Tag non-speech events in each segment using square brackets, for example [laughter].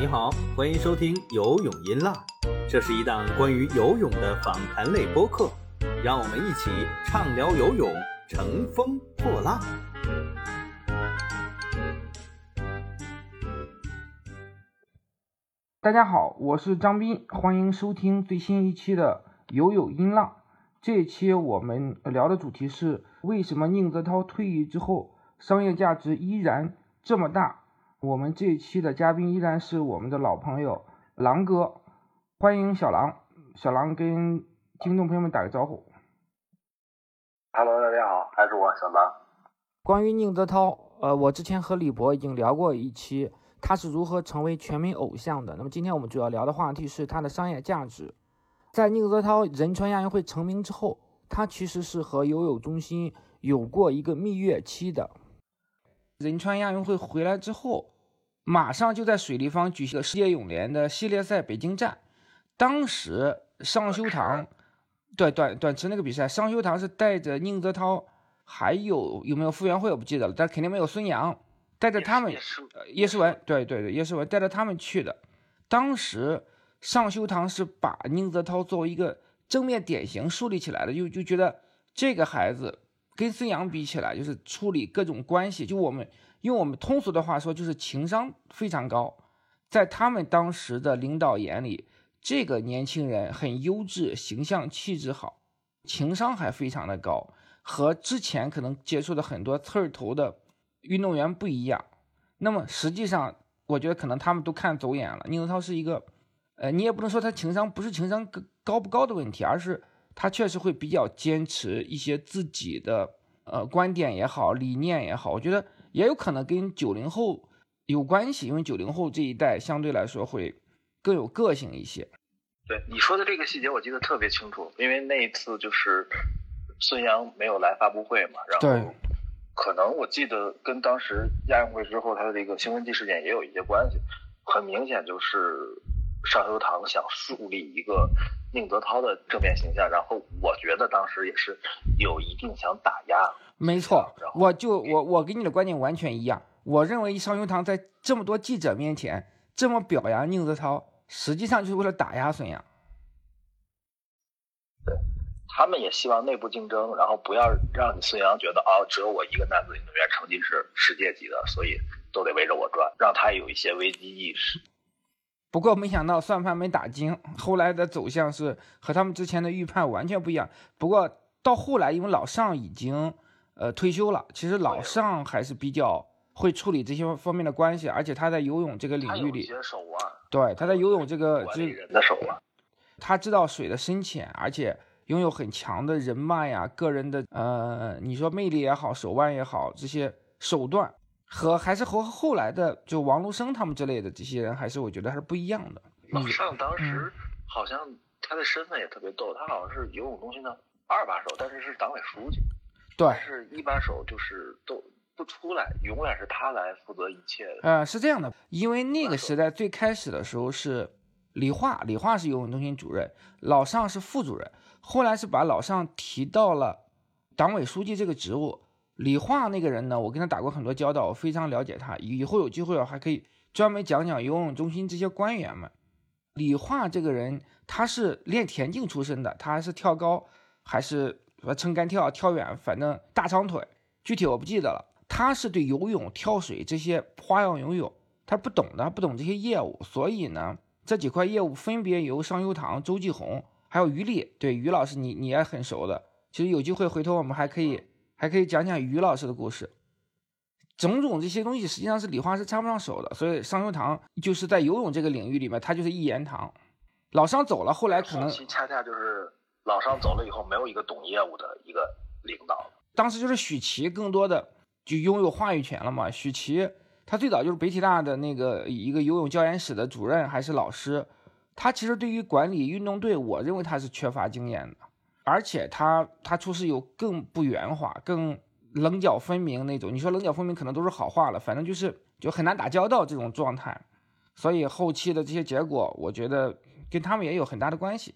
你好，欢迎收听游泳音浪，这是一档关于游泳的访谈类播客，让我们一起畅聊游泳，乘风破浪。大家好，我是张斌，欢迎收听最新一期的游泳音浪。这一期我们聊的主题是为什么宁泽涛退役之后商业价值依然这么大？我们这一期的嘉宾依然是我们的老朋友狼哥，欢迎小狼。小狼跟听众朋友们打个招呼。Hello，大家好，还是我小狼。关于宁泽涛，呃，我之前和李博已经聊过一期，他是如何成为全民偶像的。那么今天我们主要聊的话题是他的商业价值。在宁泽涛仁川亚运会成名之后，他其实是和游泳中心有过一个蜜月期的。仁川亚运会回来之后，马上就在水立方举行了世界泳联的系列赛北京站。当时尚修堂，对短短池那个比赛，尚修堂是带着宁泽涛，还有有没有傅园慧我不记得了，但肯定没有孙杨，带着他们叶诗文，对对对，叶诗文带着他们去的。当时尚修堂是把宁泽涛作为一个正面典型树立起来的，就就觉得这个孩子。跟孙杨比起来，就是处理各种关系，就我们用我们通俗的话说，就是情商非常高。在他们当时的领导眼里，这个年轻人很优质，形象气质好，情商还非常的高，和之前可能接触的很多刺儿头的运动员不一样。那么实际上，我觉得可能他们都看走眼了。宁泽涛是一个，呃，你也不能说他情商不是情商高不高的问题，而是。他确实会比较坚持一些自己的呃观点也好，理念也好，我觉得也有可能跟九零后有关系，因为九零后这一代相对来说会更有个性一些。对你说的这个细节，我记得特别清楚，因为那一次就是孙杨没有来发布会嘛，然后可能我记得跟当时亚运会之后他的这个兴奋剂事件也有一些关系，很明显就是尚修堂想树立一个。宁泽涛的正面形象，然后我觉得当时也是有一定想打压。没错，我就我我跟你的观点完全一样。我认为尚修堂在这么多记者面前这么表扬宁泽涛，实际上就是为了打压孙杨。对，他们也希望内部竞争，然后不要让你孙杨觉得啊，只有我一个男子运动员成绩是世界级的，所以都得围着我转，让他有一些危机意识。不过没想到算盘没打精，后来的走向是和他们之前的预判完全不一样。不过到后来，因为老尚已经呃退休了，其实老尚还是比较会处理这些方面的关系，而且他在游泳这个领域里，对，他在游泳这个这人的手腕，他知道水的深浅，而且拥有很强的人脉呀，个人的呃，你说魅力也好，手腕也好，这些手段。和还是和后来的就王璐生他们之类的这些人，还是我觉得还是不一样的。老尚当时好像他的身份也特别逗，他好像是游泳中心的二把手，但是是党委书记。对，是一把手，就是都不出来，永远是他来负责一切的。呃，是这样的，因为那个时代最开始的时候是李化，李化是游泳中心主任，老尚是副主任，后来是把老尚提到了党委书记这个职务。李化那个人呢，我跟他打过很多交道，我非常了解他。以后有机会我还可以专门讲讲游泳中心这些官员们。李化这个人，他是练田径出身的，他还是跳高，还是撑杆跳、跳远，反正大长腿，具体我不记得了。他是对游泳、跳水这些花样游泳，他不懂的，不懂这些业务，所以呢，这几块业务分别由尚优堂、周继红还有于丽，对于老师你你也很熟的。其实有机会回头我们还可以。还可以讲讲于老师的故事，种种这些东西实际上是李化是插不上手的，所以尚修堂就是在游泳这个领域里面，他就是一言堂。老商走了，后来可能恰恰就是老商走了以后，没有一个懂业务的一个领导。当时就是许琪更多的就拥有话语权了嘛。许琪他最早就是北体大的那个一个游泳教研室的主任还是老师，他其实对于管理运动队，我认为他是缺乏经验的。而且他他出事有更不圆滑、更棱角分明那种。你说棱角分明可能都是好话了，反正就是就很难打交道这种状态。所以后期的这些结果，我觉得跟他们也有很大的关系。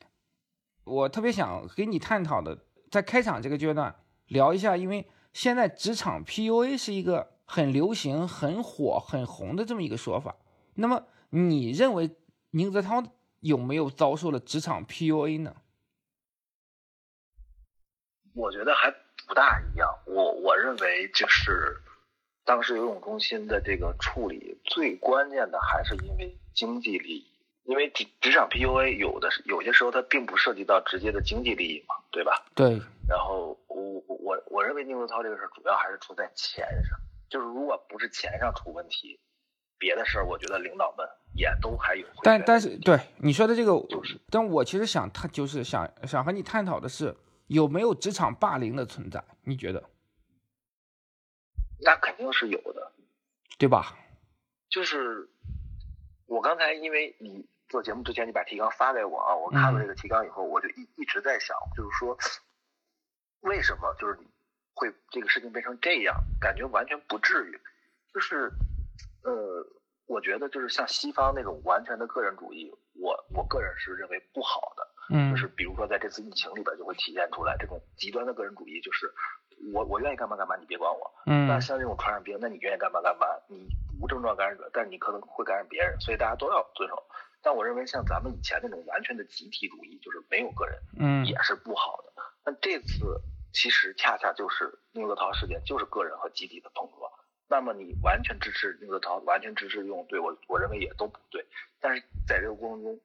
我特别想跟你探讨的，在开场这个阶段聊一下，因为现在职场 PUA 是一个很流行、很火、很红的这么一个说法。那么你认为宁泽涛有没有遭受了职场 PUA 呢？我觉得还不大一样。我我认为就是当时游泳中心的这个处理最关键的还是因为经济利益，因为职职场 PUA 有的有些时候它并不涉及到直接的经济利益嘛，对吧？对。然后我我我认为宁泽涛这个事儿主要还是出在钱上，就是如果不是钱上出问题，别的事儿我觉得领导们也都还有。但但是对你说的这个，但我其实想探就是想想和你探讨的是。有没有职场霸凌的存在？你觉得？那肯定是有的，对吧？就是我刚才因为你做节目之前，你把提纲发给我啊，我看了这个提纲以后，我就一一直在想，就是说为什么就是你会这个事情变成这样？感觉完全不至于。就是呃，我觉得就是像西方那种完全的个人主义，我我个人是认为不好的。嗯，就是比如说在这次疫情里边就会体现出来这种极端的个人主义，就是我我愿意干嘛干嘛，你别管我。嗯，那像这种传染病，那你愿意干嘛干嘛，你无症状感染者，但是你可能会感染别人，所以大家都要遵守。但我认为像咱们以前那种完全的集体主义，就是没有个人，嗯，也是不好的。那这次其实恰恰就是宁泽涛事件，就是个人和集体的碰撞。那么你完全支持宁泽涛，完全支持用对我我认为也都不对。但是在这个过程中。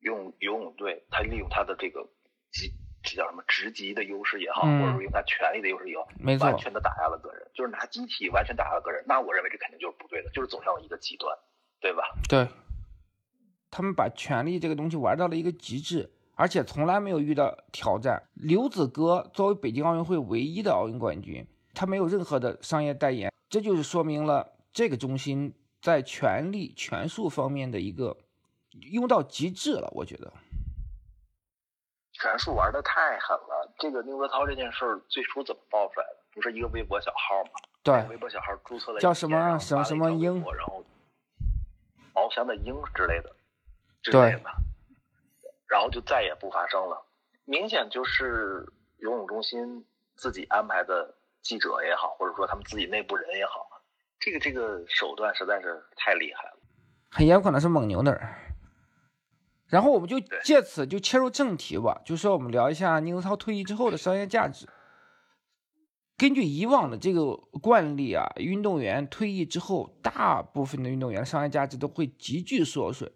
用游泳队，他利用他的这个级，这叫什么职级的优势也好，或者说用他权力的优势也好，没完全的打压了个人，就是拿集体完全打压了个人。那我认为这肯定就是不对的，就是走向了一个极端，对吧？对，他们把权力这个东西玩到了一个极致，而且从来没有遇到挑战。刘子歌作为北京奥运会唯一的奥运冠军，他没有任何的商业代言，这就是说明了这个中心在权力权术方面的一个。用到极致了，我觉得。权术玩的太狠了。这个宁泽涛这件事儿最初怎么爆出来的？不是一个微博小号吗？对，微博小号注册了叫什么什么什么鹰，然后翱翔的鹰之类的，之类的，然后就再也不发生了。明显就是游泳中心自己安排的记者也好，或者说他们自己内部人也好，这个这个手段实在是太厉害了。很有可能是蒙牛的人。然后我们就借此就切入正题吧，就说我们聊一下宁泽涛退役之后的商业价值。根据以往的这个惯例啊，运动员退役之后，大部分的运动员商业价值都会急剧缩水。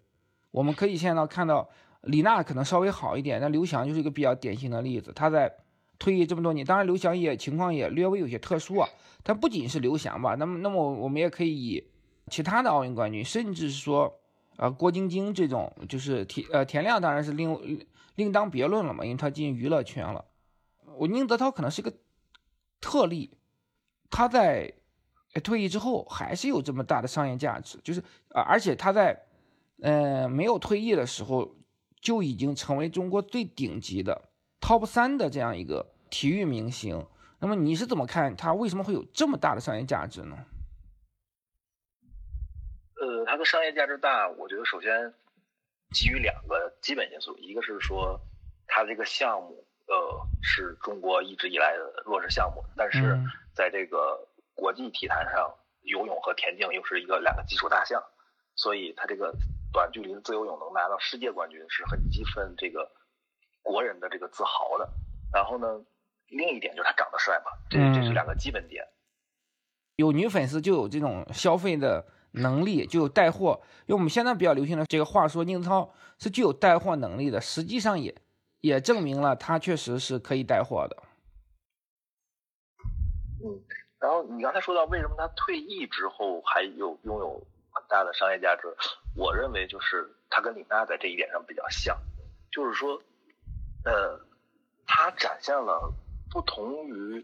我们可以现在看到，李娜可能稍微好一点，但刘翔就是一个比较典型的例子。他在退役这么多年，当然刘翔也情况也略微有些特殊啊。但不仅是刘翔吧，那么那么我们也可以以其他的奥运冠军，甚至是说。啊，郭晶晶这种就是田呃田亮当然是另另当别论了嘛，因为他进娱乐圈了。我宁泽涛可能是个特例，他在退役之后还是有这么大的商业价值，就是啊，而且他在呃没有退役的时候就已经成为中国最顶级的 top 三的这样一个体育明星。那么你是怎么看他为什么会有这么大的商业价值呢？呃，它的商业价值大，我觉得首先基于两个基本因素，一个是说它这个项目，呃，是中国一直以来的弱势项目，但是在这个国际体坛上，游泳和田径又是一个两个基础大项，所以它这个短距离的自由泳能拿到世界冠军是很激愤这个国人的这个自豪的。然后呢，另一点就是他长得帅嘛，这这是两个基本点。有女粉丝就有这种消费的。能力就有带货，因为我们现在比较流行的这个话说，宁泽涛是具有带货能力的，实际上也也证明了他确实是可以带货的。嗯，然后你刚才说到为什么他退役之后还有拥有很大的商业价值，我认为就是他跟李娜在这一点上比较像，就是说，呃，他展现了不同于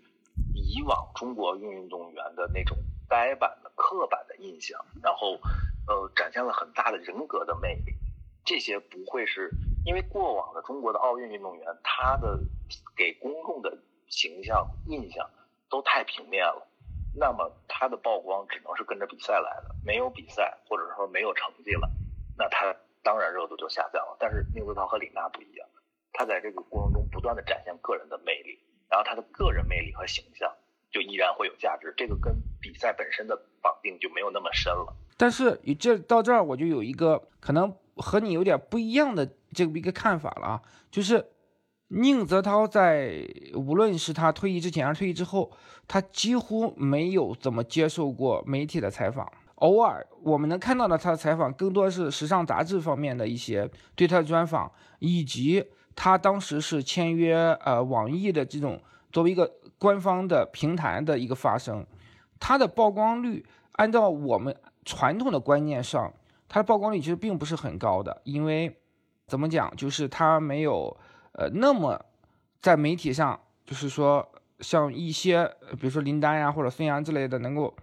以往中国运动员的那种。呆板的、刻板的印象，然后，呃，展现了很大的人格的魅力。这些不会是因为过往的中国的奥运运动员，他的给公众的形象印象都太平面了，那么他的曝光只能是跟着比赛来的。没有比赛，或者说没有成绩了，那他当然热度就下降了。但是宁泽涛和李娜不一样，他在这个过程中不断的展现个人的魅力，然后他的个人魅力和形象。就依然会有价值。这个跟比赛本身的绑定就没有那么深了。但是你这到这儿，我就有一个可能和你有点不一样的这么一个看法了啊，就是宁泽涛在无论是他退役之前还是退役之后，他几乎没有怎么接受过媒体的采访。偶尔我们能看到的他的采访，更多是时尚杂志方面的一些对他的专访，以及他当时是签约呃网易的这种作为一个官方的平台的一个发声，它的曝光率按照我们。传统的观念上，它的曝光率其实并不是很高的，因为怎么讲，就是它没有呃那么在媒体上，就是说像一些比如说林丹呀或者孙杨之类的，能够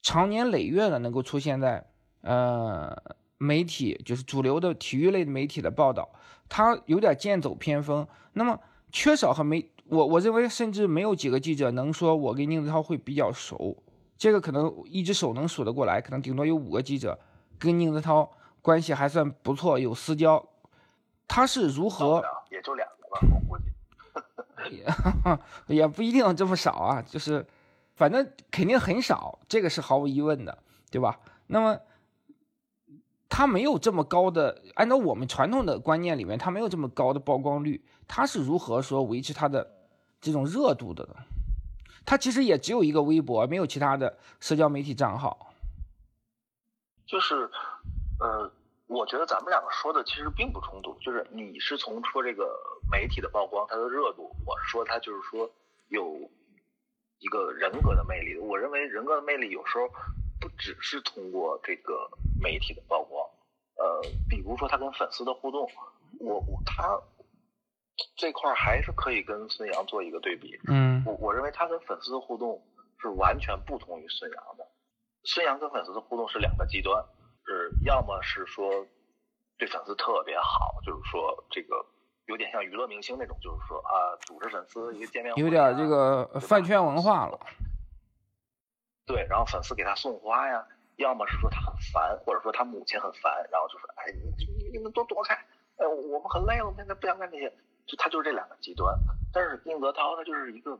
长年累月的能够出现在呃媒体，就是主流的体育类的媒体的报道，它有点剑走偏锋。那么缺少和媒，我我认为甚至没有几个记者能说我跟宁泽涛会比较熟。这个可能一只手能数得过来，可能顶多有五个记者跟宁泽涛关系还算不错，有私交。他是如何？也就两个吧，我估计。[laughs] 也 [laughs] 也不一定这么少啊，就是反正肯定很少，这个是毫无疑问的，对吧？那么他没有这么高的，按照我们传统的观念里面，他没有这么高的曝光率，他是如何说维持他的这种热度的？他其实也只有一个微博，没有其他的社交媒体账号。就是，呃，我觉得咱们两个说的其实并不冲突。就是你是从说这个媒体的曝光，它的热度，我是说它就是说有一个人格的魅力。我认为人格的魅力有时候不只是通过这个媒体的曝光，呃，比如说他跟粉丝的互动，我我他。这块还是可以跟孙杨做一个对比。嗯，我我认为他跟粉丝的互动是完全不同于孙杨的。孙杨跟粉丝的互动是两个极端，是要么是说对粉丝特别好，就是说这个有点像娱乐明星那种，就是说啊，组织粉丝一个见面会，有点这个饭圈文化了。对，然后粉丝给他送花呀，要么是说他很烦，或者说他母亲很烦，然后就说哎，你你你们都躲开，哎，我们很累了，现在不想干这些。就他就是这两个极端，但是宁泽涛他就是一个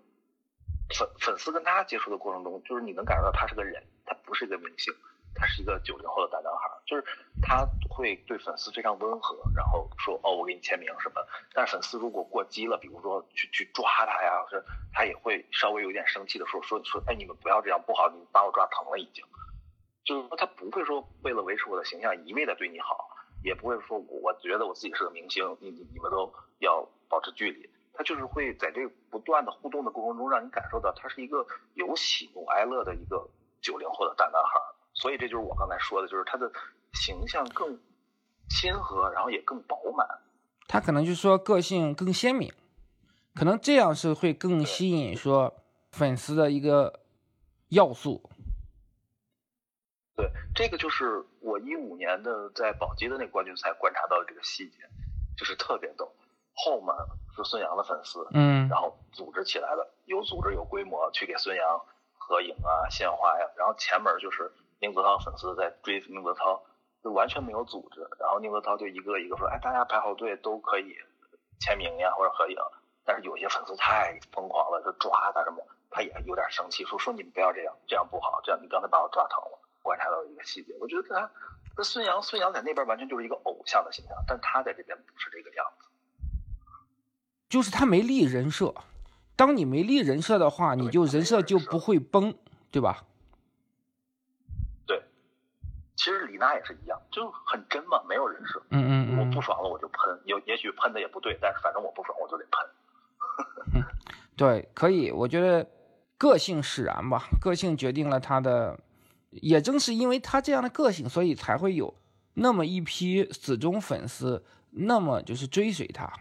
粉粉丝跟他接触的过程中，就是你能感受到他是个人，他不是一个明星，他是一个九零后的大男孩，就是他会对粉丝非常温和，然后说哦我给你签名什么，但是粉丝如果过激了，比如说去去抓他呀，是他也会稍微有点生气的说说说哎你们不要这样不好，你把我抓疼了已经，就是说他不会说为了维持我的形象一味的对你好。也不会说，我我觉得我自己是个明星，你你你们都要保持距离。他就是会在这个不断的互动的过程中，让你感受到他是一个有喜怒哀乐的一个九零后的大男孩。所以这就是我刚才说的，就是他的形象更亲和，然后也更饱满。他可能就是说个性更鲜明，可能这样是会更吸引说粉丝的一个要素。对，这个就是我一五年的在宝鸡的那个冠军赛观察到的这个细节，就是特别逗。后门是孙杨的粉丝，嗯，然后组织起来的，有组织有规模去给孙杨合影啊、献花呀。然后前门就是宁泽涛粉丝在追宁泽涛，就完全没有组织。然后宁泽涛就一个一个说：“哎，大家排好队都可以签名呀或者合影。”但是有些粉丝太疯狂了，就抓他什么，他也有点生气，说：“说你们不要这样，这样不好，这样你刚才把我抓疼了。”观察到一个细节，我觉得他跟孙杨，孙杨在那边完全就是一个偶像的形象，但他在这边不是这个样子，就是他没立人设。当你没立人设的话，你就人设就不会崩，对吧？对，其实李娜也是一样，就很真嘛，没有人设。嗯嗯，我不爽了我就喷，也也许喷的也不对，但是反正我不爽我就得喷。[laughs] 对，可以，我觉得个性使然吧，个性决定了他的。也正是因为他这样的个性，所以才会有那么一批死忠粉丝，那么就是追随他。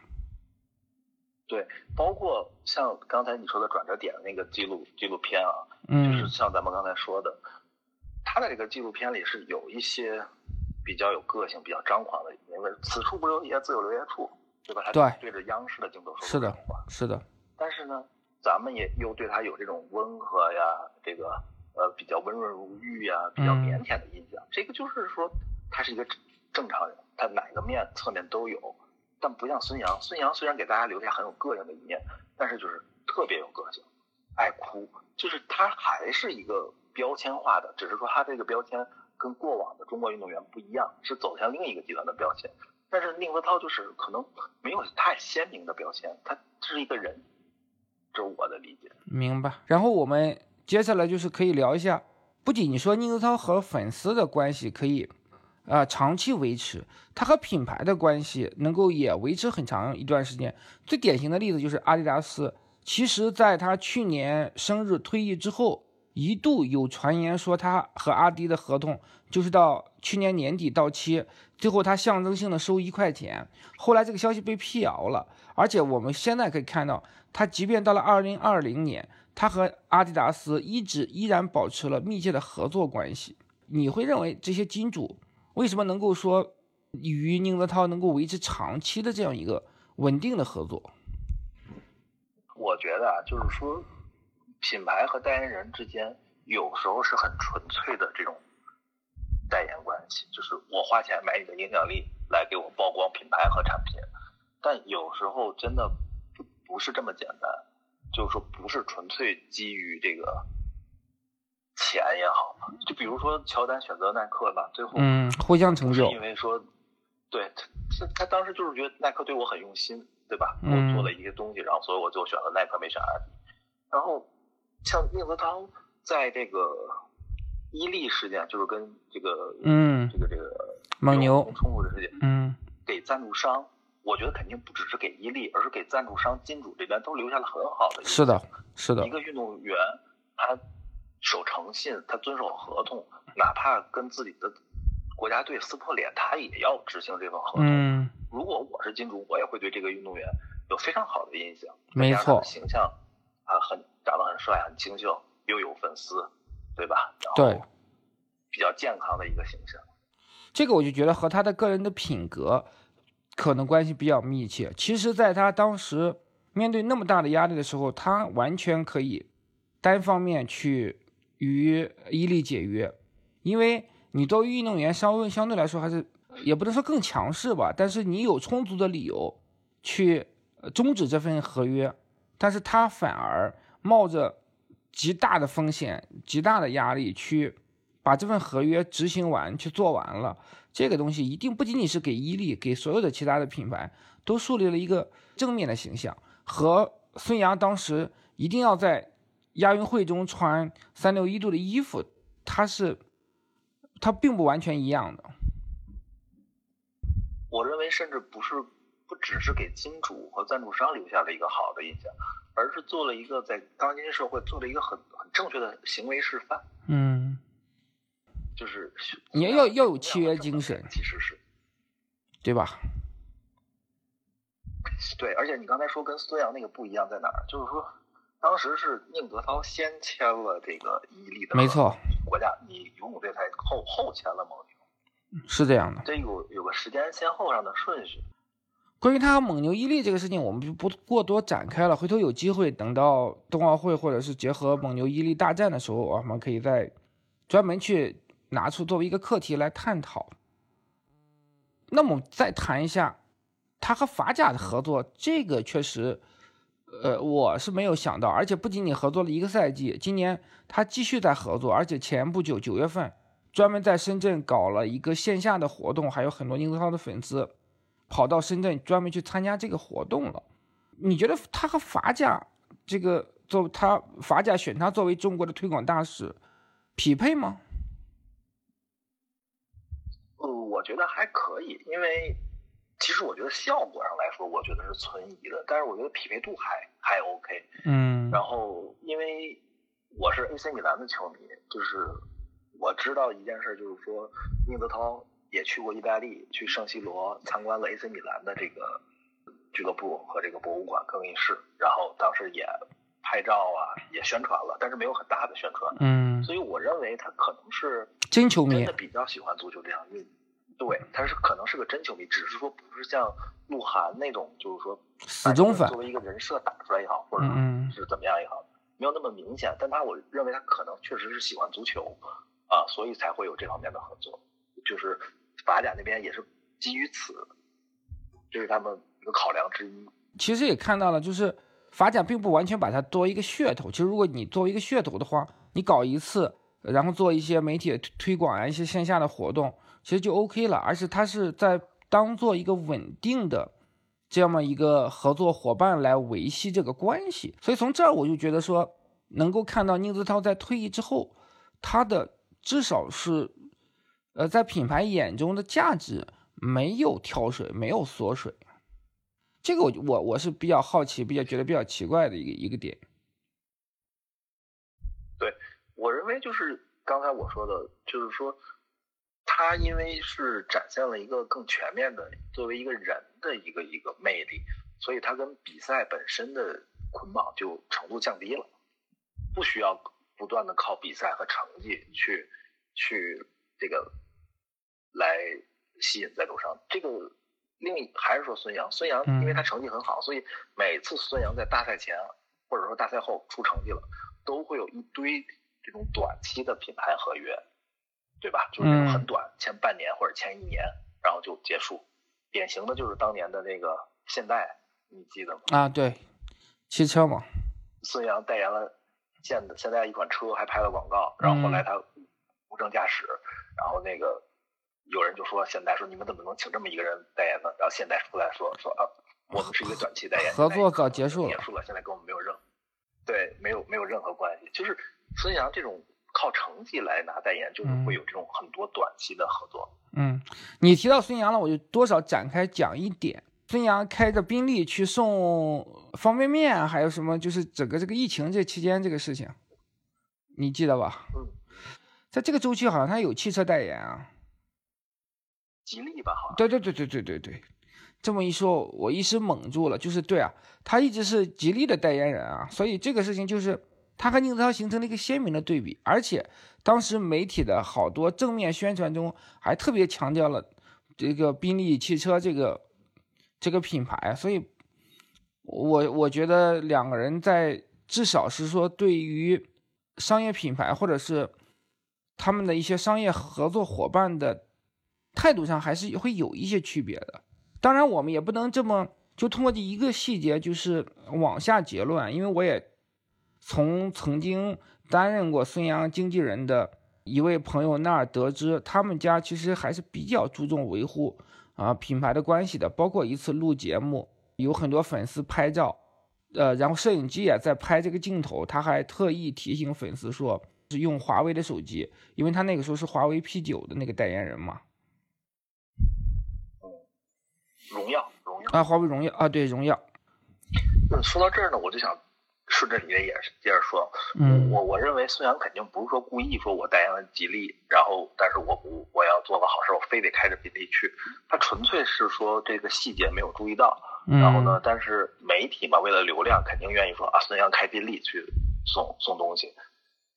对，包括像刚才你说的转折点的那个纪录纪录片啊，嗯，就是像咱们刚才说的，他的这个纪录片里是有一些比较有个性、比较张狂的，因为此处不留爷，自有留爷处，对吧？他对对着央视的镜头说是的，是的。但是呢，咱们也又对他有这种温和呀，这个。呃，比较温润如玉呀，比较腼腆的印象，这个就是说他是一个正常人，他哪个面侧面都有，但不像孙杨，孙杨虽然给大家留下很有个性的一面，但是就是特别有个性，爱哭，就是他还是一个标签化的，只是说他这个标签跟过往的中国运动员不一样，是走向另一个极端的标签。但是宁泽涛就是可能没有太鲜明的标签，他是一个人，这是我的理解。明白。然后我们接下来就是可以聊一下，不仅你说宁泽涛和粉丝的关系可以啊长期维持，他和品牌的关系能够也维持很长一段时间。最典型的例子就是阿迪达斯，其实在他去年生日退役之后，一度有传言说他和阿迪的合同就是到去年年底到期。最后，他象征性的收一块钱，后来这个消息被辟谣了。而且我们现在可以看到，他即便到了二零二零年，他和阿迪达斯一直依然保持了密切的合作关系。你会认为这些金主为什么能够说与宁泽涛能够维持长期的这样一个稳定的合作？我觉得啊，就是说，品牌和代言人之间有时候是很纯粹的这种。代言关系就是我花钱买你的影响力来给我曝光品牌和产品，但有时候真的不不是这么简单，就是说不是纯粹基于这个钱也好，就比如说乔丹选择耐克吧，最后嗯互相成就，因为说对他他当时就是觉得耐克对我很用心，对吧？我做了一些东西，然后所以我就选了耐克，没选阿迪。然后像宁泽涛在这个。伊利事件就是跟这个，嗯，这个这个蒙牛冲突的事件，嗯，给赞助商，我觉得肯定不只是给伊利，而是给赞助商、金主这边都留下了很好的。是的，是的。一个运动员，他守诚信，他遵守合同，哪怕跟自己的国家队撕破脸，他也要执行这份合同。嗯。如果我是金主，我也会对这个运动员有非常好的印象。没错。形象啊，很长得很帅，很清秀，又有粉丝。对吧？对，比较健康的一个形象。这个我就觉得和他的个人的品格可能关系比较密切。其实，在他当时面对那么大的压力的时候，他完全可以单方面去与伊利解约，因为你作为运动员，稍微相对来说还是也不能说更强势吧，但是你有充足的理由去终止这份合约，但是他反而冒着。极大的风险，极大的压力，去把这份合约执行完，去做完了。这个东西一定不仅仅是给伊利，给所有的其他的品牌都树立了一个正面的形象。和孙杨当时一定要在亚运会中穿三六一度的衣服，它是它并不完全一样的。我认为，甚至不是不只是给金主和赞助商留下了一个好的印象。而是做了一个在当今社会做了一个很很正确的行为示范。嗯，就是你要要有契约精神，其实是，对吧？对，而且你刚才说跟孙杨那个不一样在哪儿？就是说，当时是宁泽涛先签了这个伊利的，没错，国家你游泳队才后后签了蒙牛，是这样的，这有有个时间先后上的顺序。关于他和蒙牛、伊利这个事情，我们就不过多展开了。回头有机会，等到冬奥会或者是结合蒙牛、伊利大战的时候，我们可以再专门去拿出作为一个课题来探讨。那么再谈一下他和法甲的合作，这个确实，呃，我是没有想到。而且不仅仅合作了一个赛季，今年他继续在合作，而且前不久九月份专门在深圳搞了一个线下的活动，还有很多宁泽涛的粉丝。跑到深圳专门去参加这个活动了，你觉得他和法甲这个做他法甲选他作为中国的推广大使匹配吗？呃，我觉得还可以，因为其实我觉得效果上来说，我觉得是存疑的，但是我觉得匹配度还还 OK。嗯。然后，因为我是 AC 米兰的球迷，就是我知道一件事，就是说宁泽涛。也去过意大利，去圣西罗参观了 AC 米兰的这个俱乐部和这个博物馆更衣室，然后当时也拍照啊，也宣传了，但是没有很大的宣传。嗯，所以我认为他可能是真球迷，真的比较喜欢足球这项运动。对，他是可能是个真球迷，只是说不是像鹿晗那种，就是说死忠粉，作为一个人设打出来也好，或者是怎么样也好，没有那么明显。但他我认为他可能确实是喜欢足球啊，所以才会有这方面的合作，就是。法甲那边也是基于此，这是他们一个考量之一。其实也看到了，就是法甲并不完全把它作为一个噱头。其实如果你作为一个噱头的话，你搞一次，然后做一些媒体推广啊，一些线下的活动，其实就 OK 了。而且他是在当做一个稳定的这么一个合作伙伴来维系这个关系。所以从这儿我就觉得说，能够看到宁泽涛在退役之后，他的至少是，呃，在品牌眼中的价值没有跳水，没有缩水。这个我我我是比较好奇，比较觉得比较奇怪的一个一个点。对，我认为就是刚才我说的，就是说，他因为是展现了一个更全面的作为一个人的一个一个魅力，所以他跟比赛本身的捆绑就程度降低了，不需要不断的靠比赛和成绩去去这个来吸引赞助商，这个。另一还是说孙杨，孙杨因为他成绩很好，所以每次孙杨在大赛前或者说大赛后出成绩了，都会有一堆这种短期的品牌合约，对吧？就是很短，签半年或者签一年，然后就结束。典型的就是当年的那个现代，你记得吗？啊，对，汽车嘛。孙杨代言了现现代一款车，还拍了广告，然后后来他无证驾驶，然后那个。有人就说现代说你们怎么能请这么一个人代言呢？然后现代出来说说啊，我们是一个短期代言，合作早结束了，结束了，现在跟我们没有任对没有没有任何关系。就是孙杨这种靠成绩来拿代言，就是会有这种很多短期的合作。嗯，你提到孙杨了，我就多少展开讲一点。孙杨开着宾利去送方便面，还有什么？就是整个这个疫情这期间这个事情，你记得吧？嗯，在这个周期好像他有汽车代言啊。吉利吧，好像。对对对对对对对，这么一说，我一时懵住了。就是对啊，他一直是吉利的代言人啊，所以这个事情就是他和宁泽涛形成了一个鲜明的对比。而且当时媒体的好多正面宣传中还特别强调了这个宾利汽车这个这个品牌，所以我我觉得两个人在至少是说对于商业品牌或者是他们的一些商业合作伙伴的。态度上还是会有一些区别的，当然我们也不能这么就通过这一个细节就是往下结论，因为我也从曾经担任过孙杨经纪人的一位朋友那儿得知，他们家其实还是比较注重维护啊品牌的关系的，包括一次录节目，有很多粉丝拍照，呃，然后摄影机也在拍这个镜头，他还特意提醒粉丝说是用华为的手机，因为他那个时候是华为 P 九的那个代言人嘛。荣耀，荣耀啊，华为荣耀啊，对，荣耀。嗯，说到这儿呢，我就想顺着你的也是接着说。嗯，我我认为孙杨肯定不是说故意说我代言了吉利，然后但是我不我要做个好事，我非得开着宾利去。他纯粹是说这个细节没有注意到。然后呢，但是媒体嘛，为了流量，肯定愿意说啊，孙杨开宾利去送送东西。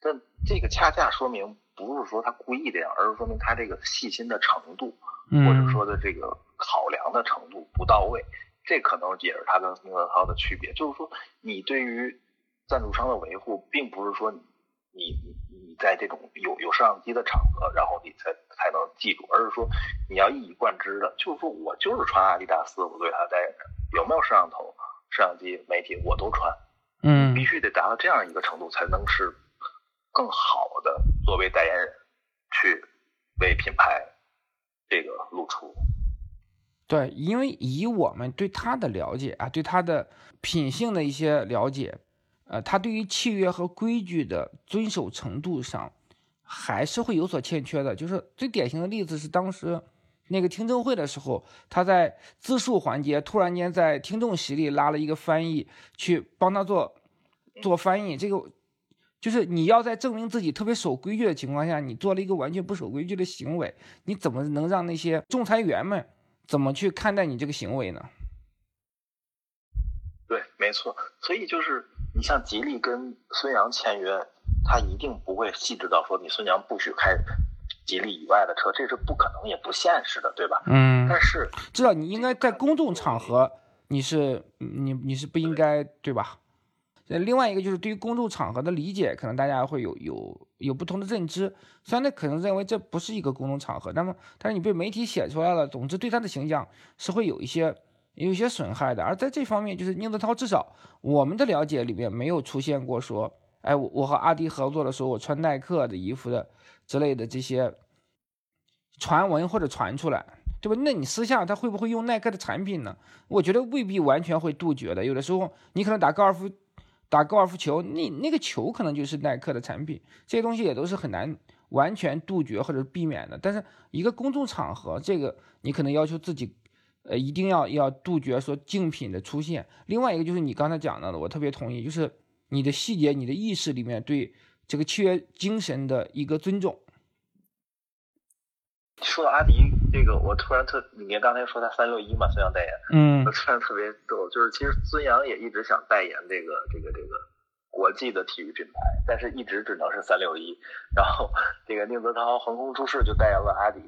但这个恰恰说明不是说他故意这样，而是说明他这个细心的程度，或者说的这个。考量的程度不到位，这可能也是他跟宁泽涛的区别。就是说，你对于赞助商的维护，并不是说你你你在这种有有摄像机的场合，然后你才才能记住，而是说你要一以贯之的，就是说我就是穿阿迪达斯，我对他代言人有没有摄像头、摄像机、媒体我都穿，嗯，必须得达到这样一个程度，才能是更好的作为代言人去为品牌这个露出。对，因为以我们对他的了解啊，对他的品性的一些了解，呃，他对于契约和规矩的遵守程度上，还是会有所欠缺的。就是最典型的例子是当时那个听证会的时候，他在自述环节突然间在听众席里拉了一个翻译去帮他做做翻译。这个就是你要在证明自己特别守规矩的情况下，你做了一个完全不守规矩的行为，你怎么能让那些仲裁员们？怎么去看待你这个行为呢？对，没错。所以就是你像吉利跟孙杨签约，他一定不会细致到说你孙杨不许开吉利以外的车，这是不可能也不现实的，对吧？嗯。但是知道你应该在公众场合，你是你你是不应该对吧？另外一个就是对于公众场合的理解，可能大家会有有有不同的认知。虽然他可能认为这不是一个公众场合，那么但是你被媒体写出来了，总之对他的形象是会有一些有一些损害的。而在这方面，就是宁泽涛至少我们的了解里面没有出现过说，哎，我我和阿迪合作的时候，我穿耐克的衣服的之类的这些传闻或者传出来，对吧？那你私下他会不会用耐克的产品呢？我觉得未必完全会杜绝的。有的时候你可能打高尔夫。打高尔夫球，那那个球可能就是耐克的产品，这些东西也都是很难完全杜绝或者避免的。但是一个公众场合，这个你可能要求自己，呃，一定要要杜绝说竞品的出现。另外一个就是你刚才讲到的，我特别同意，就是你的细节、你的意识里面对这个契约精神的一个尊重。说到阿迪这个，我突然特，你刚才说他三六一嘛，孙杨代言，嗯，我突然特别逗，就是其实孙杨也一直想代言这个这个这个国际的体育品牌，但是一直只能是三六一，然后这个宁泽涛横空出世就代言了阿迪，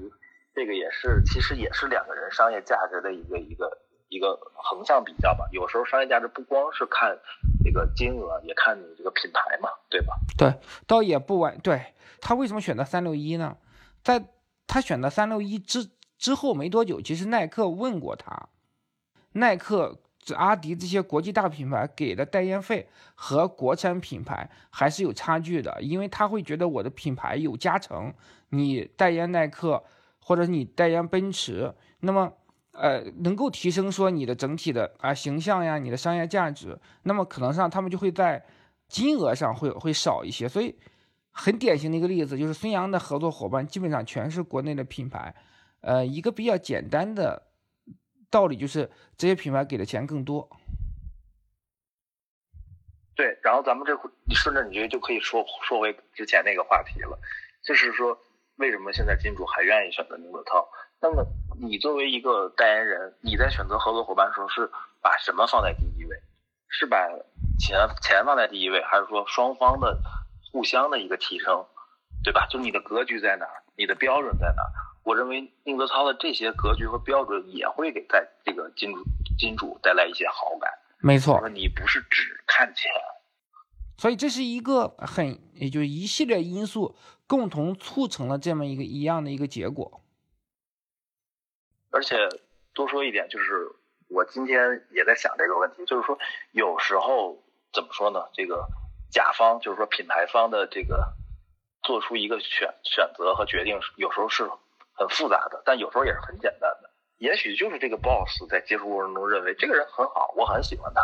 这个也是其实也是两个人商业价值的一个一个一个横向比较吧，有时候商业价值不光是看这个金额，也看你这个品牌嘛，对吧？对，倒也不完，对他为什么选择三六一呢？在他选择三六一之之后没多久，其实耐克问过他，耐克、阿迪这些国际大品牌给的代言费和国产品牌还是有差距的，因为他会觉得我的品牌有加成，你代言耐克或者你代言奔驰，那么呃能够提升说你的整体的啊形象呀，你的商业价值，那么可能上他们就会在金额上会会少一些，所以。很典型的一个例子就是孙杨的合作伙伴基本上全是国内的品牌，呃，一个比较简单的道理就是这些品牌给的钱更多。对，然后咱们这你顺着你觉得就可以说说回之前那个话题了，就是说为什么现在金主还愿意选择宁泽涛？那么你作为一个代言人，你在选择合作伙伴的时候是把什么放在第一位？是把钱钱放在第一位，还是说双方的？互相的一个提升，对吧？就你的格局在哪儿，你的标准在哪儿？我认为宁泽涛的这些格局和标准也会给在这个金主金主带来一些好感。没错，你不是只看钱，所以这是一个很，也就是一系列因素共同促成了这么一个一样的一个结果。而且多说一点，就是我今天也在想这个问题，就是说有时候怎么说呢？这个。甲方就是说品牌方的这个做出一个选选择和决定，有时候是很复杂的，但有时候也是很简单的。也许就是这个 boss 在接触过程中认为这个人很好，我很喜欢他，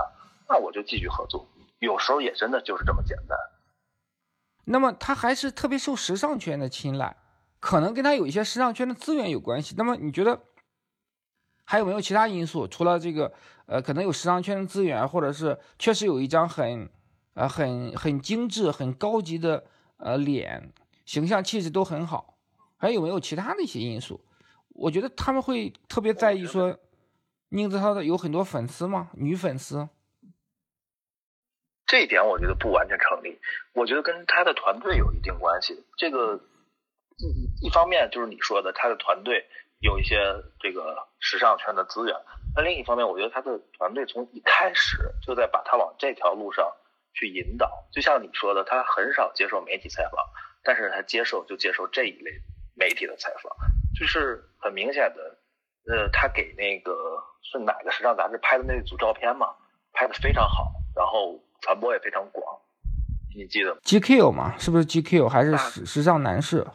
那我就继续合作。有时候也真的就是这么简单。那么他还是特别受时尚圈的青睐，可能跟他有一些时尚圈的资源有关系。那么你觉得还有没有其他因素？除了这个，呃，可能有时尚圈的资源，或者是确实有一张很。呃，很很精致、很高级的呃脸，形象气质都很好。还有没有其他的一些因素？我觉得他们会特别在意说，宁泽涛的有很多粉丝吗？女粉丝？这一点我觉得不完全成立。我觉得跟他的团队有一定关系。这个一一方面就是你说的，他的团队有一些这个时尚圈的资源。那另一方面，我觉得他的团队从一开始就在把他往这条路上。去引导，就像你说的，他很少接受媒体采访，但是他接受就接受这一类媒体的采访，就是很明显的，呃，他给那个是哪个时尚杂志拍的那组照片嘛，拍的非常好，然后传播也非常广，你记得吗？GQ 嘛，是不是 GQ 还是时时尚男士？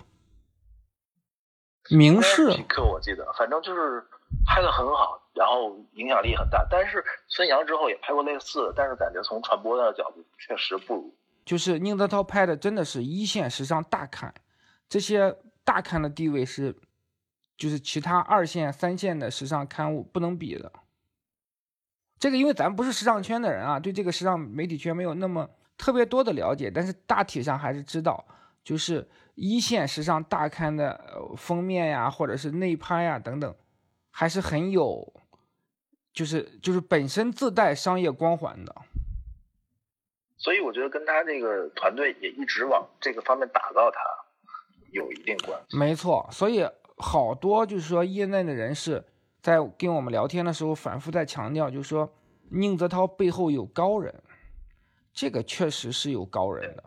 名士？GQ 我记得，反正就是拍的很好。然后影响力很大，但是孙杨之后也拍过类似，但是感觉从传播的角度确实不如。就是宁泽涛拍的真的是一线时尚大刊，这些大刊的地位是，就是其他二线、三线的时尚刊物不能比的。这个因为咱不是时尚圈的人啊，对这个时尚媒体圈没有那么特别多的了解，但是大体上还是知道，就是一线时尚大刊的封面呀，或者是内拍呀等等，还是很有。就是就是本身自带商业光环的，所以我觉得跟他这个团队也一直往这个方面打造，他有一定关系。没错，所以好多就是说业内的人士在跟我们聊天的时候，反复在强调，就是说宁泽涛背后有高人，这个确实是有高人的，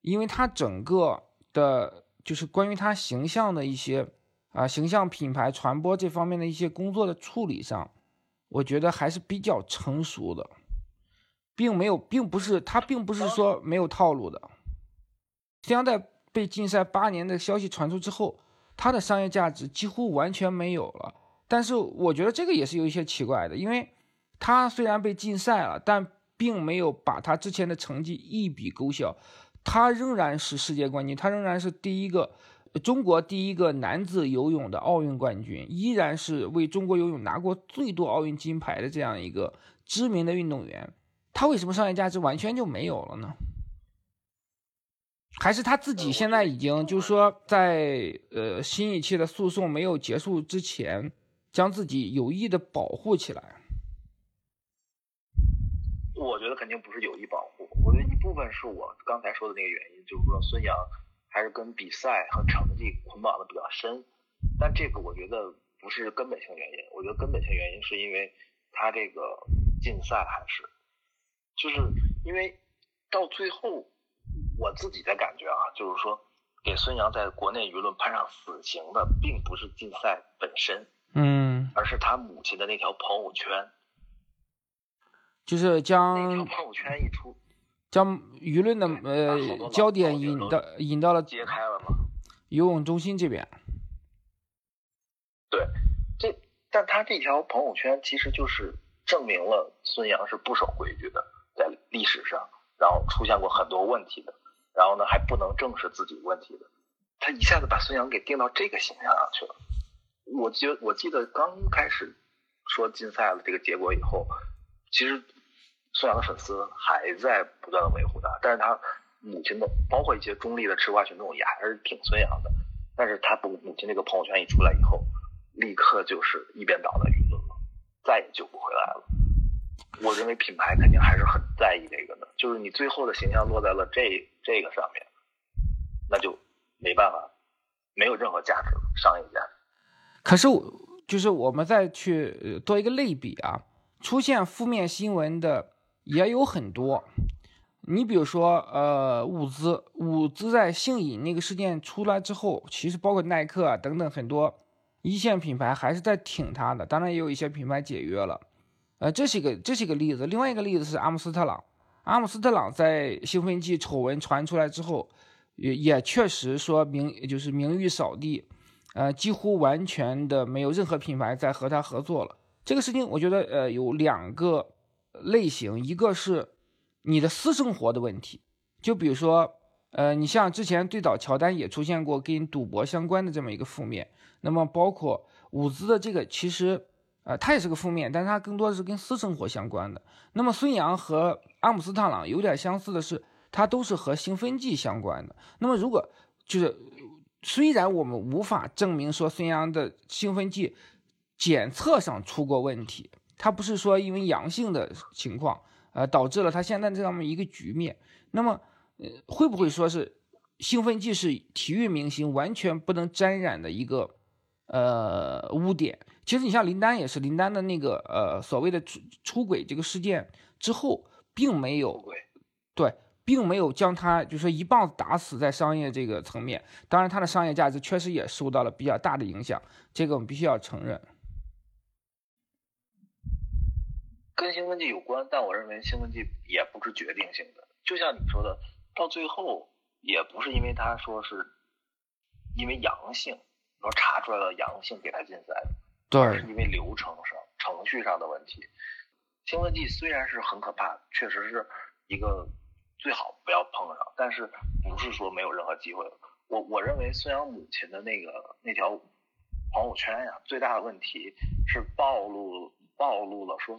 因为他整个的，就是关于他形象的一些。啊，形象品牌传播这方面的一些工作的处理上，我觉得还是比较成熟的，并没有，并不是他并不是说没有套路的。将在被禁赛八年的消息传出之后，他的商业价值几乎完全没有了。但是我觉得这个也是有一些奇怪的，因为他虽然被禁赛了，但并没有把他之前的成绩一笔勾销，他仍然是世界冠军，他仍然是第一个。中国第一个男子游泳的奥运冠军，依然是为中国游泳拿过最多奥运金牌的这样一个知名的运动员，他为什么商业价值完全就没有了呢？还是他自己现在已经就是说，在呃新一期的诉讼没有结束之前，将自己有意的保护起来？我觉得肯定不是有意保护，我觉得一部分是我刚才说的那个原因，就是说孙杨。还是跟比赛和成绩捆绑的比较深，但这个我觉得不是根本性原因。我觉得根本性原因是因为他这个禁赛还是，就是因为到最后我自己的感觉啊，就是说给孙杨在国内舆论判上死刑的，并不是禁赛本身，嗯，而是他母亲的那条朋友圈，就是将那条朋友圈一出。将舆论的呃焦点引到引到了揭开了嘛？游泳中心这边。对，这但他这条朋友圈其实就是证明了孙杨是不守规矩的，在历史上，然后出现过很多问题的，然后呢还不能正视自己问题的，他一下子把孙杨给定到这个形象上去了。我记我记得刚开始说禁赛了这个结果以后，其实。孙杨的粉丝还在不断的维护他，但是他母亲的，包括一些中立的吃瓜群众也还是挺孙杨的。但是他母母亲这个朋友圈一出来以后，立刻就是一边倒的舆论了，再也救不回来了。我认为品牌肯定还是很在意这个的，就是你最后的形象落在了这这个上面，那就没办法，没有任何价值，商业价值。可是我就是我们再去做一个类比啊，出现负面新闻的。也有很多，你比如说，呃，伍兹，伍兹在性瘾那个事件出来之后，其实包括耐克啊等等很多一线品牌还是在挺他的，当然也有一些品牌解约了，呃，这是一个这是一个例子。另外一个例子是阿姆斯特朗，阿姆斯特朗在兴奋剂丑闻传出来之后，也也确实说名就是名誉扫地，呃，几乎完全的没有任何品牌在和他合作了。这个事情我觉得，呃，有两个。类型一个是你的私生活的问题，就比如说，呃，你像之前最早乔丹也出现过跟赌博相关的这么一个负面，那么包括伍兹的这个，其实，呃，他也是个负面，但是他更多的是跟私生活相关的。那么孙杨和阿姆斯特朗有点相似的是，他都是和兴奋剂相关的。那么如果就是虽然我们无法证明说孙杨的兴奋剂检测上出过问题。他不是说因为阳性的情况，呃，导致了他现在这样的一个局面。那么，呃，会不会说是兴奋剂是体育明星完全不能沾染的一个呃污点？其实你像林丹也是，林丹的那个呃所谓的出出轨这个事件之后，并没有对，并没有将他就是一棒子打死在商业这个层面。当然，他的商业价值确实也受到了比较大的影响，这个我们必须要承认。跟兴奋剂有关，但我认为兴奋剂也不是决定性的。就像你说的，到最后也不是因为他说是因为阳性，说查出来了阳性给他禁赛，对，是因为流程上、程序上的问题。兴奋剂虽然是很可怕，确实是一个最好不要碰上，但是不是说没有任何机会。我我认为孙杨母亲的那个那条朋友圈呀，最大的问题是暴露暴露了说。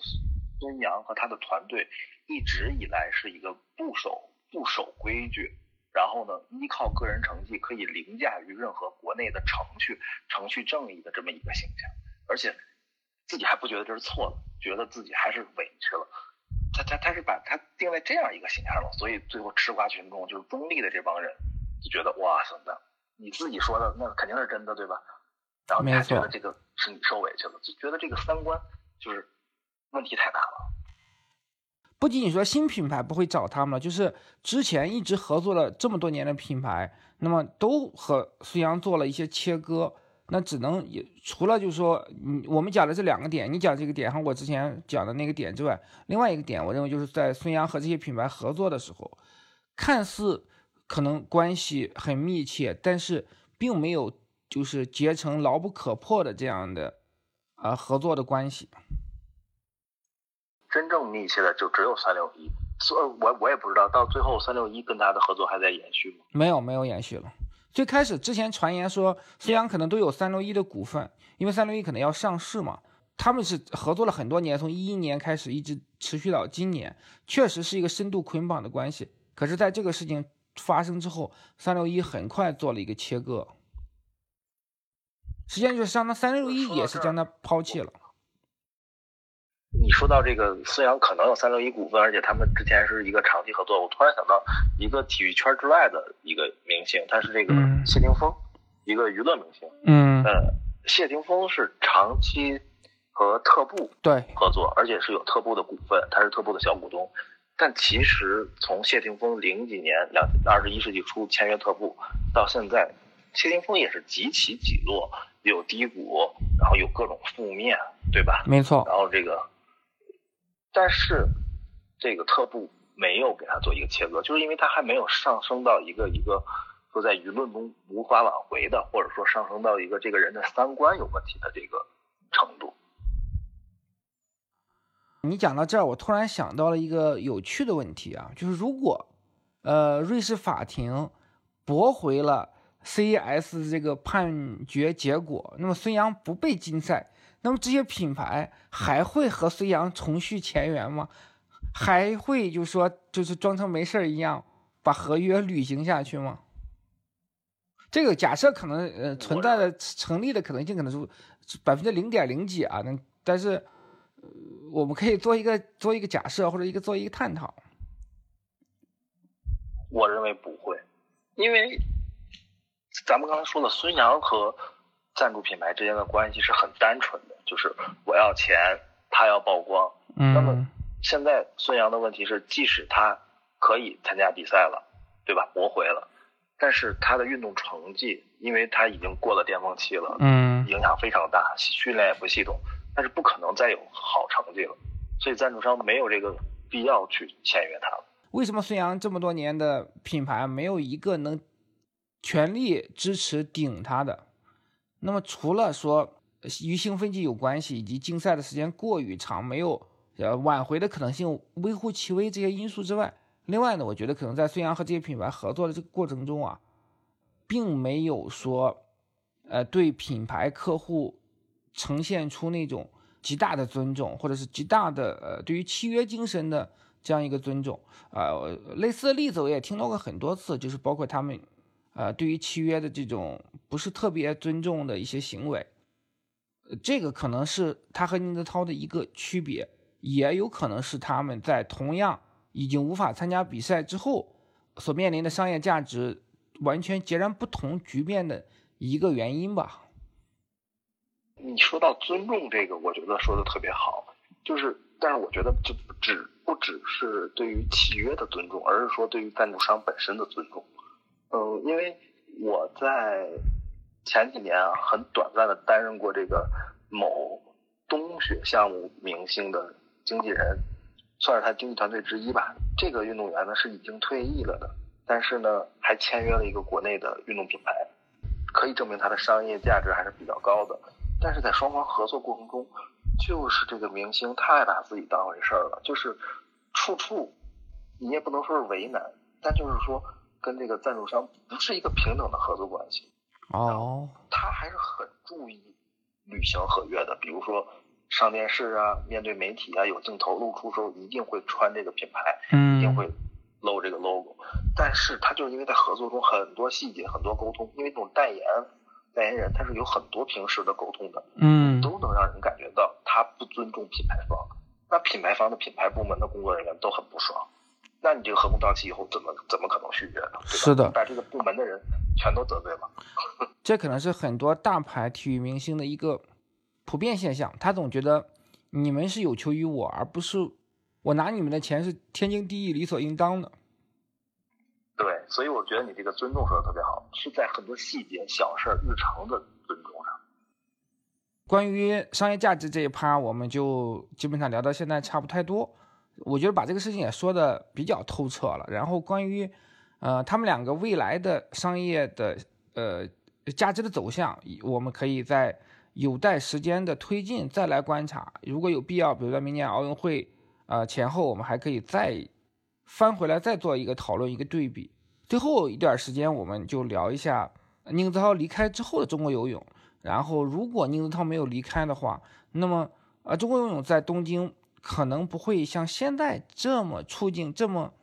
孙杨和他的团队一直以来是一个不守不守规矩，然后呢，依靠个人成绩可以凌驾于任何国内的程序、程序正义的这么一个形象，而且自己还不觉得这是错的，觉得自己还是委屈了。他他他是把他定在这样一个形象了，所以最后吃瓜群众就是中立的这帮人就觉得哇塞，那你自己说的那肯定是真的对吧？然后你还觉得这个是你受委屈了，就觉得这个三观就是。问题太大了，不仅仅说新品牌不会找他们了，就是之前一直合作了这么多年的品牌，那么都和孙杨做了一些切割。那只能也除了就是说，你我们讲的这两个点，你讲这个点和我之前讲的那个点之外，另外一个点，我认为就是在孙杨和这些品牌合作的时候，看似可能关系很密切，但是并没有就是结成牢不可破的这样的啊合作的关系。真正密切的就只有三六一，所我我也不知道到最后三六一跟他的合作还在延续吗？没有，没有延续了。最开始之前传言说孙杨可能都有三六一的股份，因为三六一可能要上市嘛。他们是合作了很多年，从一一年开始一直持续到今年，确实是一个深度捆绑的关系。可是，在这个事情发生之后，三六一很快做了一个切割，实际上就是相当三六一也是将他抛弃了。你说到这个孙杨可能有三六一股份，而且他们之前是一个长期合作。我突然想到一个体育圈之外的一个明星，他是这个谢霆锋，一个娱乐明星。嗯，呃，谢霆锋是长期和特步对合作，而且是有特步的股份，他是特步的小股东。但其实从谢霆锋零几年两二十一世纪初签约特步到现在，谢霆锋也是几起几落，有低谷，然后有各种负面，对吧？没错。然后这个。但是，这个特步没有给他做一个切割，就是因为他还没有上升到一个一个说在舆论中无法挽回的，或者说上升到一个这个人的三观有问题的这个程度。你讲到这儿，我突然想到了一个有趣的问题啊，就是如果呃瑞士法庭驳回了 CES 这个判决结果，那么孙杨不被禁赛。那么这些品牌还会和孙杨重续前缘吗？还会就说就是装成没事一样把合约履行下去吗？这个假设可能呃存在的成立的可能性可能是百分之零点零几啊，那但是我们可以做一个做一个假设或者一个做一个探讨。我认为不会，因为咱们刚才说了孙杨和。赞助品牌之间的关系是很单纯的，就是我要钱，他要曝光。嗯。那么现在孙杨的问题是，即使他可以参加比赛了，对吧？驳回了，但是他的运动成绩，因为他已经过了巅峰期了，嗯，影响非常大，训练也不系统，但是不可能再有好成绩了，所以赞助商没有这个必要去签约他了。为什么孙杨这么多年的品牌没有一个能全力支持顶他的？那么除了说与兴奋剂有关系，以及竞赛的时间过于长，没有呃挽回的可能性，微乎其微这些因素之外，另外呢，我觉得可能在孙杨和这些品牌合作的这个过程中啊，并没有说呃对品牌客户呈现出那种极大的尊重，或者是极大的呃对于契约精神的这样一个尊重啊。类似的例子我也听到过很多次，就是包括他们。呃，对于契约的这种不是特别尊重的一些行为，这个可能是他和宁泽涛的一个区别，也有可能是他们在同样已经无法参加比赛之后所面临的商业价值完全截然不同局面的一个原因吧。你说到尊重这个，我觉得说的特别好，就是，但是我觉得就不只不只是对于契约的尊重，而是说对于赞助商本身的尊重。嗯，因为我在前几年啊，很短暂的担任过这个某冬雪项目明星的经纪人，算是他经纪团队之一吧。这个运动员呢是已经退役了的，但是呢还签约了一个国内的运动品牌，可以证明他的商业价值还是比较高的。但是在双方合作过程中，就是这个明星太把自己当回事儿了，就是处处你也不能说是为难，但就是说。跟这个赞助商不是一个平等的合作关系，哦，他还是很注意履行合约的。比如说上电视啊，面对媒体啊，有镜头露出时候一定会穿这个品牌，嗯，一定会露这个 logo。但是他就是因为在合作中很多细节、很多沟通，因为这种代言代言人他是有很多平时的沟通的，嗯，都能让人感觉到他不尊重品牌方，那品牌方的品牌部门的工作人员都很不爽。那你这个合同到期以后，怎么怎么可能续约呢？是的，把这个部门的人全都得罪了。[laughs] 这可能是很多大牌体育明星的一个普遍现象。他总觉得你们是有求于我，而不是我拿你们的钱是天经地义、理所应当的。对，所以我觉得你这个尊重说的特别好，是在很多细节、小事、日常的尊重上。关于商业价值这一趴，我们就基本上聊到现在差不太多。我觉得把这个事情也说的比较透彻了。然后关于，呃，他们两个未来的商业的呃价值的走向，我们可以在有待时间的推进再来观察。如果有必要，比如说明年奥运会呃前后，我们还可以再翻回来再做一个讨论，一个对比。最后一段时间，我们就聊一下宁泽涛离开之后的中国游泳。然后，如果宁泽涛没有离开的话，那么呃，中国游泳在东京。可能不会像现在这么处境这么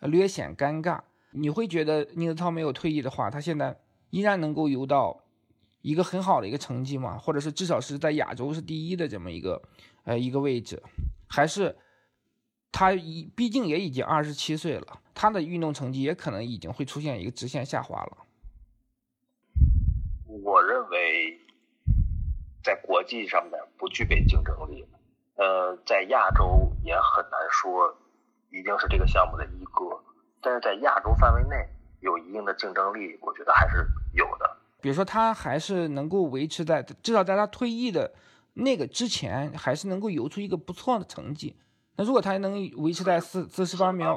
略显尴尬。你会觉得宁泽涛没有退役的话，他现在依然能够游到一个很好的一个成绩吗？或者是至少是在亚洲是第一的这么一个呃一个位置？还是他已毕竟也已经二十七岁了，他的运动成绩也可能已经会出现一个直线下滑了。我认为在国际上面不具备竞争力。呃，在亚洲也很难说一定是这个项目的一哥，但是在亚洲范围内有一定的竞争力，我觉得还是有的。比如说，他还是能够维持在至少在他退役的那个之前，还是能够游出一个不错的成绩。那如果他能维持在四四十八秒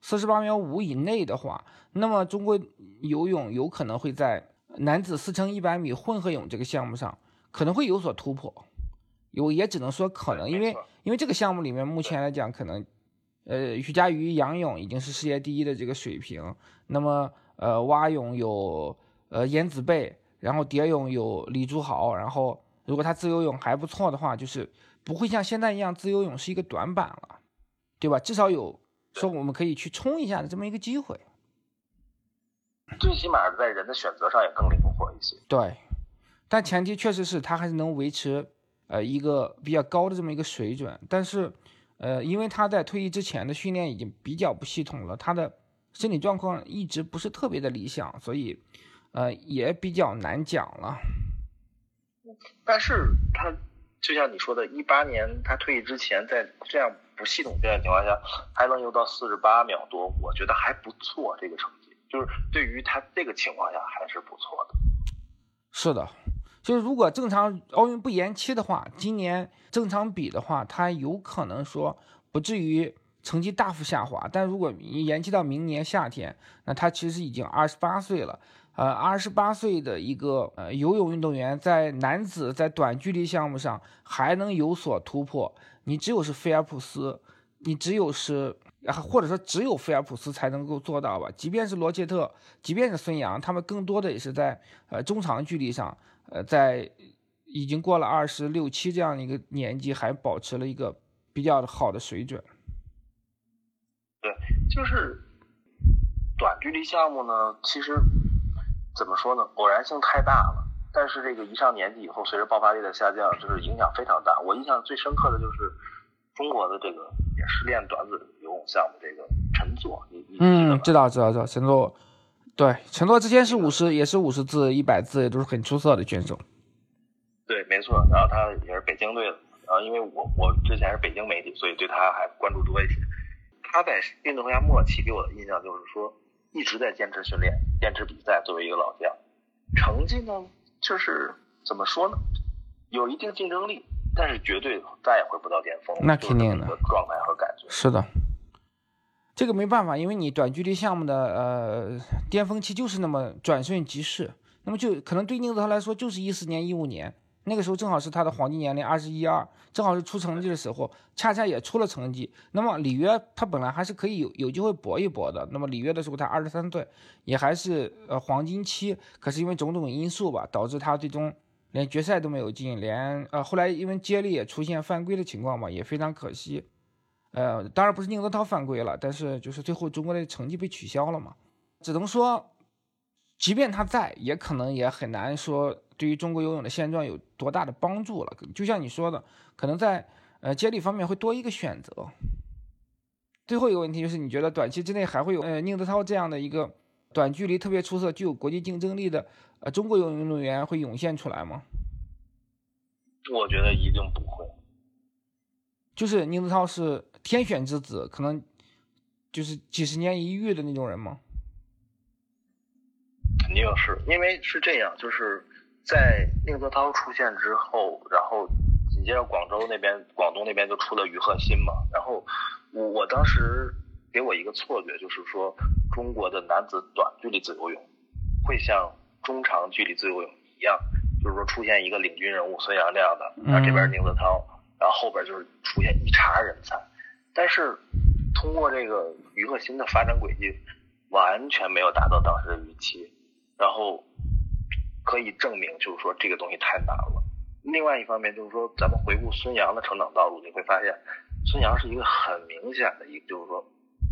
四十八秒五以内的话，那么中国游泳有可能会在男子四乘一百米混合泳这个项目上可能会有所突破。有也只能说可能，因为因为这个项目里面目前来讲，可能，呃，徐嘉余仰泳已经是世界第一的这个水平。那么，呃，蛙泳有呃颜子贝，然后蝶泳有李朱豪，然后如果他自由泳还不错的话，就是不会像现在一样自由泳是一个短板了，对吧？至少有说我们可以去冲一下的这么一个机会。最起码在人的选择上也更灵活一些。对，但前提确实是他还是能维持。呃，一个比较高的这么一个水准，但是，呃，因为他在退役之前的训练已经比较不系统了，他的身体状况一直不是特别的理想，所以，呃，也比较难讲了。但是他就像你说的，一八年他退役之前，在这样不系统训练情况下，还能游到四十八秒多，我觉得还不错，这个成绩就是对于他这个情况下还是不错的。是的。就是如果正常奥运不延期的话，今年正常比的话，他有可能说不至于成绩大幅下滑。但如果延期到明年夏天，那他其实已经二十八岁了。呃，二十八岁的一个呃游泳运动员，在男子在短距离项目上还能有所突破，你只有是菲尔普斯，你只有是，或者说只有菲尔普斯才能够做到吧。即便是罗切特，即便是孙杨，他们更多的也是在呃中长距离上。呃，在已经过了二十六七这样的一个年纪，还保持了一个比较好的水准。对，就是短距离项目呢，其实怎么说呢，偶然性太大了。但是这个一上年纪以后，随着爆发力的下降，就是影响非常大。我印象最深刻的就是中国的这个也是练短子游泳项目，这个陈作，你你嗯，知道知道知道，陈作。对，陈诺之前是五十，也是五十字、一百字，也都是很出色的选手。对，没错。然后他也是北京队的。然后因为我我之前是北京媒体，所以对他还关注多一些。他在运动生涯末期给我的印象就是说，一直在坚持训练、坚持比赛。作为一个老将，成绩呢，就是怎么说呢，有一定竞争力，但是绝对再也回不到巅峰。那肯定的状态和感觉。是的。这个没办法，因为你短距离项目的呃巅峰期就是那么转瞬即逝，那么就可能对宁泽涛来说就是一四年、一五年那个时候正好是他的黄金年龄，二十一二，正好是出成绩的时候，恰恰也出了成绩。那么里约他本来还是可以有有机会搏一搏的。那么里约的时候他二十三岁，也还是呃黄金期，可是因为种种因素吧，导致他最终连决赛都没有进，连呃后来因为接力也出现犯规的情况嘛，也非常可惜。呃，当然不是宁泽涛犯规了，但是就是最后中国的成绩被取消了嘛，只能说，即便他在，也可能也很难说对于中国游泳的现状有多大的帮助了。就像你说的，可能在呃接力方面会多一个选择。最后一个问题就是，你觉得短期之内还会有呃宁泽涛这样的一个短距离特别出色、具有国际竞争力的呃中国游泳运动员会涌现出来吗？我觉得一定不会。就是宁泽涛是天选之子，可能就是几十年一遇的那种人吗？肯定是因为是这样，就是在宁泽涛出现之后，然后紧接着广州那边、广东那边就出了于鹤新嘛。然后我我当时给我一个错觉，就是说中国的男子短距离自由泳会像中长距离自由泳一样，就是说出现一个领军人物孙杨这样的，然后这边宁泽涛，然后后边就是出现一茬人才。但是通过这个娱乐新的发展轨迹，完全没有达到当时的预期，然后。可以证明，就是说这个东西太难了。另外一方面，就是说咱们回顾孙杨的成长道路，你会发现，孙杨是一个很明显的一个，就是说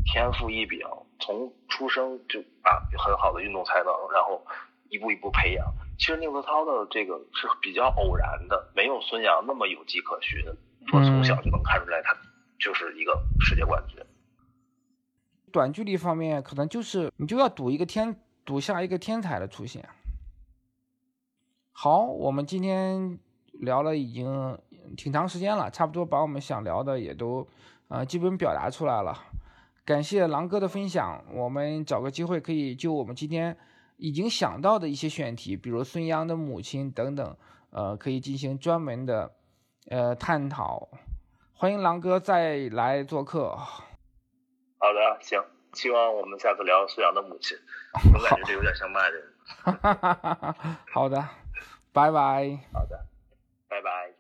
天赋异禀，从出生就啊很好的运动才能，然后一步一步培养。其实宁泽涛的这个是比较偶然的，没有孙杨那么有迹可循，说从小就能看出来他就是一个世界冠军。短距离方面，可能就是你就要赌一个天，赌下一个天才的出现。好，我们今天聊了已经挺长时间了，差不多把我们想聊的也都呃基本表达出来了。感谢狼哥的分享，我们找个机会可以就我们今天已经想到的一些选题，比如孙杨的母亲等等，呃，可以进行专门的呃探讨。欢迎狼哥再来做客。好的，行，希望我们下次聊苏阳的母亲。[laughs] 我感觉这有点像骂人。[laughs] 好的。拜拜。好的，拜拜。